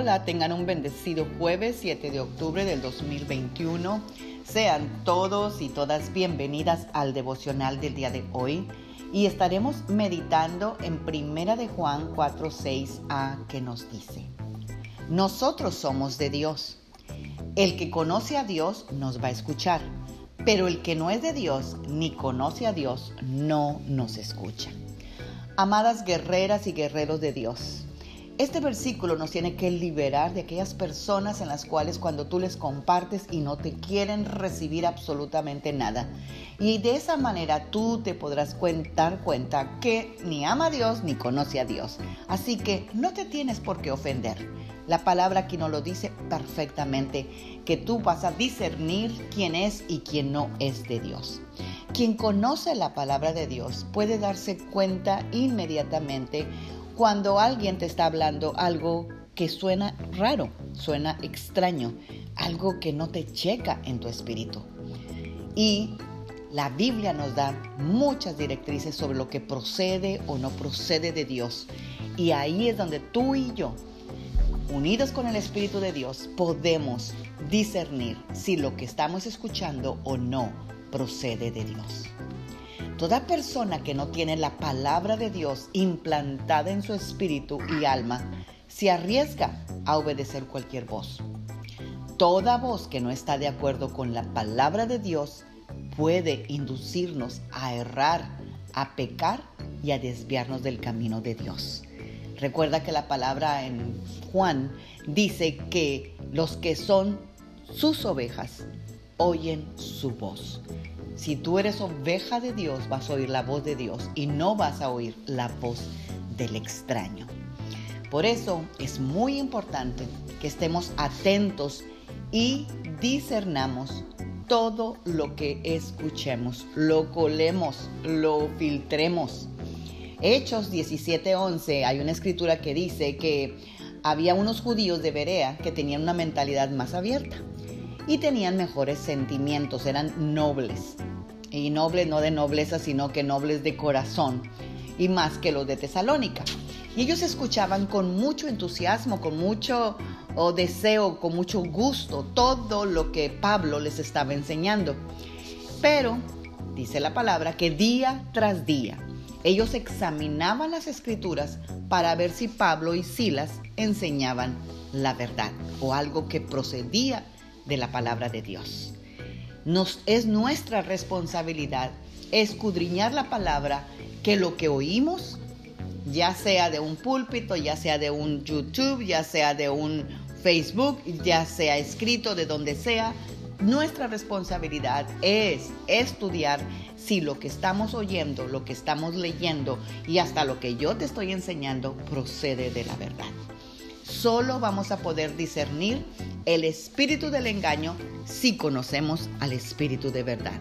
Hola, tengan un bendecido jueves 7 de octubre del 2021. Sean todos y todas bienvenidas al devocional del día de hoy y estaremos meditando en Primera de Juan 4:6a que nos dice: Nosotros somos de Dios. El que conoce a Dios nos va a escuchar, pero el que no es de Dios ni conoce a Dios no nos escucha. Amadas guerreras y guerreros de Dios, este versículo nos tiene que liberar de aquellas personas en las cuales cuando tú les compartes y no te quieren recibir absolutamente nada. Y de esa manera tú te podrás dar cuenta que ni ama a Dios ni conoce a Dios. Así que no te tienes por qué ofender. La palabra aquí nos lo dice perfectamente, que tú vas a discernir quién es y quién no es de Dios. Quien conoce la palabra de Dios puede darse cuenta inmediatamente cuando alguien te está hablando algo que suena raro, suena extraño, algo que no te checa en tu espíritu. Y la Biblia nos da muchas directrices sobre lo que procede o no procede de Dios. Y ahí es donde tú y yo, unidos con el Espíritu de Dios, podemos discernir si lo que estamos escuchando o no procede de Dios. Toda persona que no tiene la palabra de Dios implantada en su espíritu y alma se arriesga a obedecer cualquier voz. Toda voz que no está de acuerdo con la palabra de Dios puede inducirnos a errar, a pecar y a desviarnos del camino de Dios. Recuerda que la palabra en Juan dice que los que son sus ovejas oyen su voz. Si tú eres oveja de Dios, vas a oír la voz de Dios y no vas a oír la voz del extraño. Por eso es muy importante que estemos atentos y discernamos todo lo que escuchemos, lo colemos, lo filtremos. Hechos 17:11 hay una escritura que dice que había unos judíos de Berea que tenían una mentalidad más abierta y tenían mejores sentimientos, eran nobles y nobles no de nobleza, sino que nobles de corazón, y más que los de Tesalónica. Y ellos escuchaban con mucho entusiasmo, con mucho deseo, con mucho gusto todo lo que Pablo les estaba enseñando. Pero, dice la palabra, que día tras día ellos examinaban las escrituras para ver si Pablo y Silas enseñaban la verdad o algo que procedía de la palabra de Dios. Nos, es nuestra responsabilidad escudriñar la palabra que lo que oímos, ya sea de un púlpito, ya sea de un YouTube, ya sea de un Facebook, ya sea escrito de donde sea, nuestra responsabilidad es estudiar si lo que estamos oyendo, lo que estamos leyendo y hasta lo que yo te estoy enseñando procede de la verdad. Solo vamos a poder discernir el espíritu del engaño si conocemos al espíritu de verdad.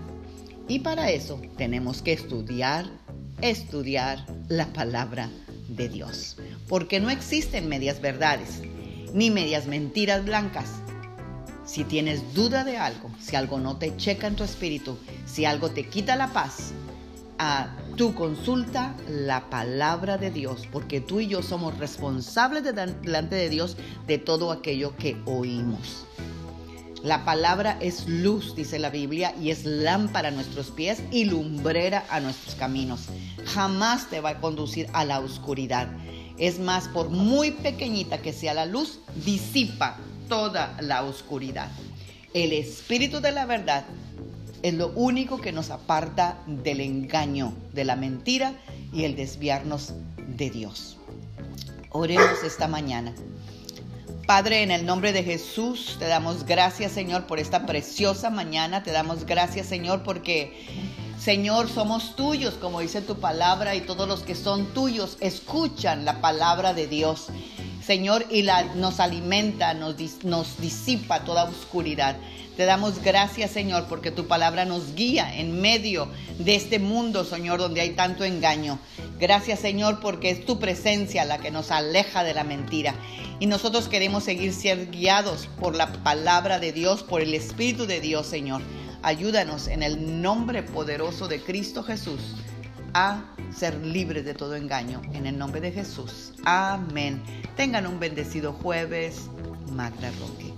Y para eso tenemos que estudiar, estudiar la palabra de Dios. Porque no existen medias verdades, ni medias mentiras blancas. Si tienes duda de algo, si algo no te checa en tu espíritu, si algo te quita la paz, a tu consulta la palabra de Dios, porque tú y yo somos responsables delante de Dios de todo aquello que oímos. La palabra es luz, dice la Biblia, y es lámpara a nuestros pies y lumbrera a nuestros caminos. Jamás te va a conducir a la oscuridad. Es más, por muy pequeñita que sea la luz, disipa toda la oscuridad. El Espíritu de la verdad es lo único que nos aparta del engaño, de la mentira y el desviarnos de Dios. Oremos esta mañana. Padre, en el nombre de Jesús, te damos gracias, Señor, por esta preciosa mañana. Te damos gracias, Señor, porque, Señor, somos tuyos, como dice tu palabra, y todos los que son tuyos escuchan la palabra de Dios. Señor, y nos alimenta, nos, nos disipa toda oscuridad. Te damos gracias, Señor, porque tu palabra nos guía en medio de este mundo, Señor, donde hay tanto engaño. Gracias, Señor, porque es tu presencia la que nos aleja de la mentira. Y nosotros queremos seguir siendo guiados por la palabra de Dios, por el Espíritu de Dios, Señor. Ayúdanos en el nombre poderoso de Cristo Jesús. a ser libres de todo engaño. En el nombre de Jesús. Amén. Tengan un bendecido jueves. Magda Roque.